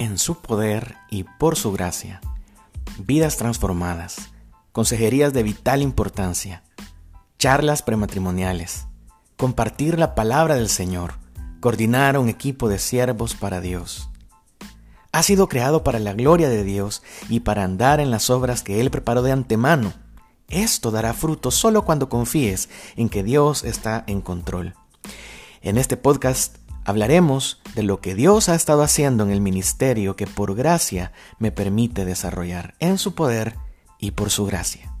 en su poder y por su gracia. Vidas transformadas, consejerías de vital importancia, charlas prematrimoniales, compartir la palabra del Señor, coordinar un equipo de siervos para Dios. Ha sido creado para la gloria de Dios y para andar en las obras que Él preparó de antemano. Esto dará fruto solo cuando confíes en que Dios está en control. En este podcast Hablaremos de lo que Dios ha estado haciendo en el ministerio que por gracia me permite desarrollar en su poder y por su gracia.